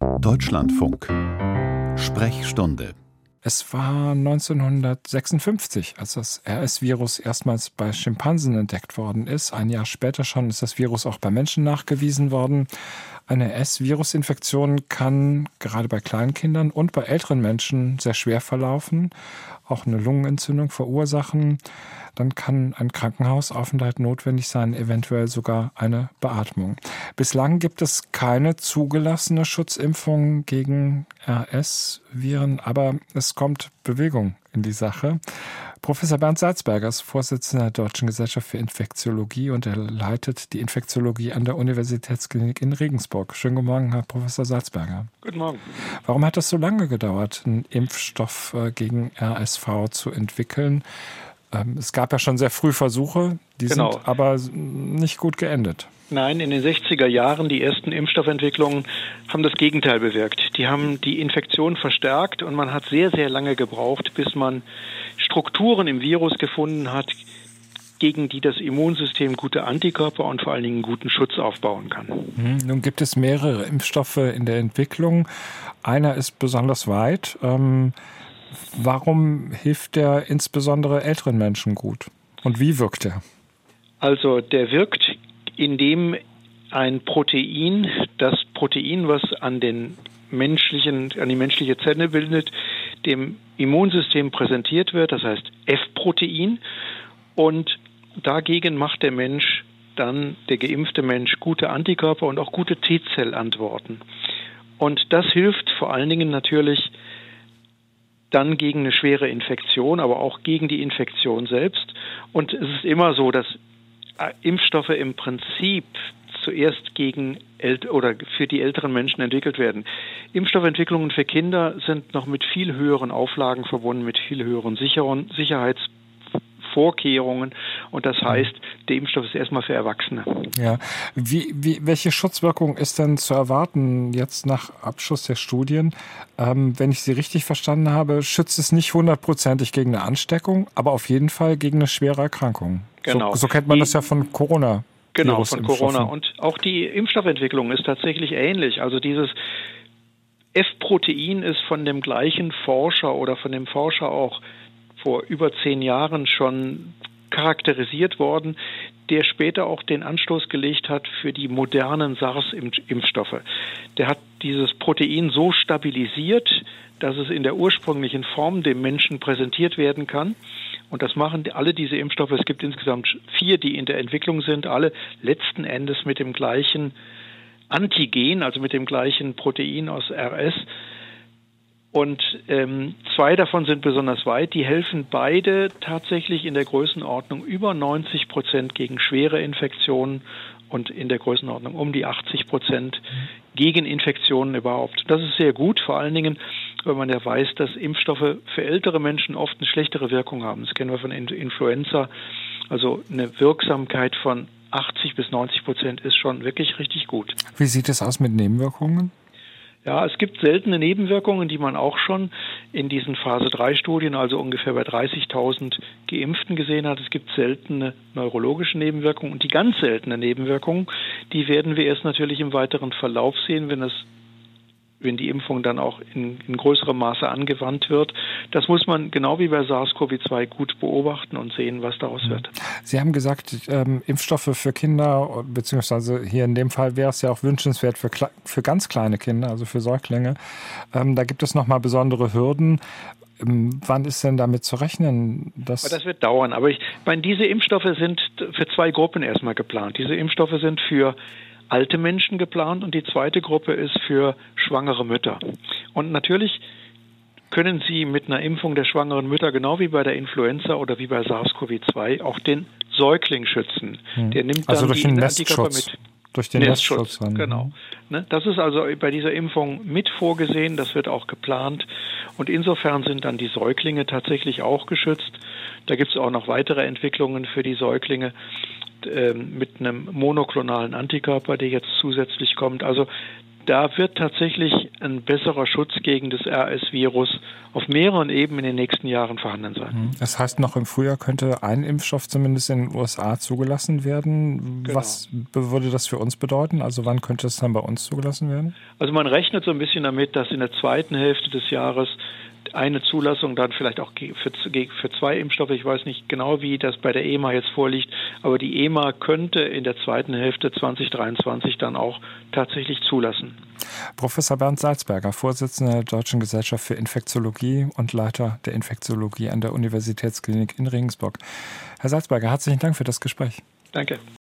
Deutschlandfunk Sprechstunde es war 1956, als das RS-Virus erstmals bei Schimpansen entdeckt worden ist. Ein Jahr später schon ist das Virus auch bei Menschen nachgewiesen worden. Eine S-Virus-Infektion kann gerade bei Kleinkindern und bei älteren Menschen sehr schwer verlaufen, auch eine Lungenentzündung verursachen. Dann kann ein Krankenhausaufenthalt notwendig sein, eventuell sogar eine Beatmung. Bislang gibt es keine zugelassene Schutzimpfung gegen RS-Viren, aber es kommt Bewegung in die Sache. Professor Bernd Salzberger ist Vorsitzender der Deutschen Gesellschaft für Infektiologie und er leitet die Infektiologie an der Universitätsklinik in Regensburg. Schönen guten Morgen, Herr Professor Salzberger. Guten Morgen. Warum hat es so lange gedauert, einen Impfstoff äh, gegen RSV zu entwickeln? Ähm, es gab ja schon sehr früh Versuche, die genau. sind aber nicht gut geendet. Nein, in den 60er Jahren, die ersten Impfstoffentwicklungen haben das Gegenteil bewirkt. Die haben die Infektion verstärkt und man hat sehr, sehr lange gebraucht, bis man Strukturen im Virus gefunden hat, gegen die das Immunsystem gute Antikörper und vor allen Dingen guten Schutz aufbauen kann. Mhm. Nun gibt es mehrere Impfstoffe in der Entwicklung. Einer ist besonders weit. Ähm, warum hilft der insbesondere älteren Menschen gut? Und wie wirkt er? Also der wirkt indem ein Protein, das Protein, was an den menschlichen, an die menschliche Zelle bildet, dem Immunsystem präsentiert wird, das heißt F-Protein. Und dagegen macht der Mensch dann, der geimpfte Mensch, gute Antikörper und auch gute T-Zellantworten. Und das hilft vor allen Dingen natürlich dann gegen eine schwere Infektion, aber auch gegen die Infektion selbst. Und es ist immer so, dass Impfstoffe im Prinzip zuerst gegen oder für die älteren Menschen entwickelt werden. Impfstoffentwicklungen für Kinder sind noch mit viel höheren Auflagen verbunden, mit viel höheren Sicherheits Vorkehrungen. Und das heißt, der Impfstoff ist erstmal für Erwachsene. Ja. Wie, wie, welche Schutzwirkung ist denn zu erwarten jetzt nach Abschluss der Studien? Ähm, wenn ich Sie richtig verstanden habe, schützt es nicht hundertprozentig gegen eine Ansteckung, aber auf jeden Fall gegen eine schwere Erkrankung. Genau. So, so kennt man das ja von Corona. Genau, von Corona. Und auch die Impfstoffentwicklung ist tatsächlich ähnlich. Also dieses F-Protein ist von dem gleichen Forscher oder von dem Forscher auch vor über zehn Jahren schon charakterisiert worden, der später auch den Anstoß gelegt hat für die modernen SARS-Impfstoffe. Der hat dieses Protein so stabilisiert, dass es in der ursprünglichen Form dem Menschen präsentiert werden kann. Und das machen alle diese Impfstoffe. Es gibt insgesamt vier, die in der Entwicklung sind, alle letzten Endes mit dem gleichen Antigen, also mit dem gleichen Protein aus RS. Und ähm, zwei davon sind besonders weit. Die helfen beide tatsächlich in der Größenordnung über 90 Prozent gegen schwere Infektionen und in der Größenordnung um die 80 Prozent gegen Infektionen überhaupt. Das ist sehr gut, vor allen Dingen, weil man ja weiß, dass Impfstoffe für ältere Menschen oft eine schlechtere Wirkung haben. Das kennen wir von Influenza. Also eine Wirksamkeit von 80 bis 90 Prozent ist schon wirklich richtig gut. Wie sieht es aus mit Nebenwirkungen? Ja, es gibt seltene Nebenwirkungen, die man auch schon in diesen Phase-3-Studien, also ungefähr bei 30.000 Geimpften gesehen hat. Es gibt seltene neurologische Nebenwirkungen und die ganz seltenen Nebenwirkungen, die werden wir erst natürlich im weiteren Verlauf sehen, wenn es wenn die Impfung dann auch in, in größerem Maße angewandt wird. Das muss man genau wie bei SARS-CoV-2 gut beobachten und sehen, was daraus wird. Sie haben gesagt, ähm, Impfstoffe für Kinder, beziehungsweise hier in dem Fall wäre es ja auch wünschenswert für, für ganz kleine Kinder, also für Säuglinge. Ähm, da gibt es nochmal besondere Hürden. Ähm, wann ist denn damit zu rechnen? Dass das wird dauern. Aber ich meine, diese Impfstoffe sind für zwei Gruppen erstmal geplant. Diese Impfstoffe sind für alte Menschen geplant und die zweite Gruppe ist für schwangere Mütter. Und natürlich können Sie mit einer Impfung der schwangeren Mütter genau wie bei der Influenza oder wie bei SARS-CoV-2 auch den Säugling schützen. Hm. Der nimmt also dann also durch die den Antikörper mit. Durch den Nestschutz. Nestschutz genau. Hm. Ne, das ist also bei dieser Impfung mit vorgesehen, das wird auch geplant. Und insofern sind dann die Säuglinge tatsächlich auch geschützt. Da gibt es auch noch weitere Entwicklungen für die Säuglinge mit einem monoklonalen Antikörper, der jetzt zusätzlich kommt. Also da wird tatsächlich ein besserer Schutz gegen das RS-Virus auf mehreren Ebenen in den nächsten Jahren vorhanden sein. Mhm. Das heißt, noch im Frühjahr könnte ein Impfstoff zumindest in den USA zugelassen werden. Genau. Was würde das für uns bedeuten? Also wann könnte es dann bei uns zugelassen werden? Also man rechnet so ein bisschen damit, dass in der zweiten Hälfte des Jahres eine Zulassung dann vielleicht auch für, für zwei Impfstoffe. Ich weiß nicht genau, wie das bei der EMA jetzt vorliegt, aber die EMA könnte in der zweiten Hälfte 2023 dann auch tatsächlich zulassen. Professor Bernd Salzberger, Vorsitzender der Deutschen Gesellschaft für Infektiologie und Leiter der Infektiologie an der Universitätsklinik in Regensburg. Herr Salzberger, herzlichen Dank für das Gespräch. Danke.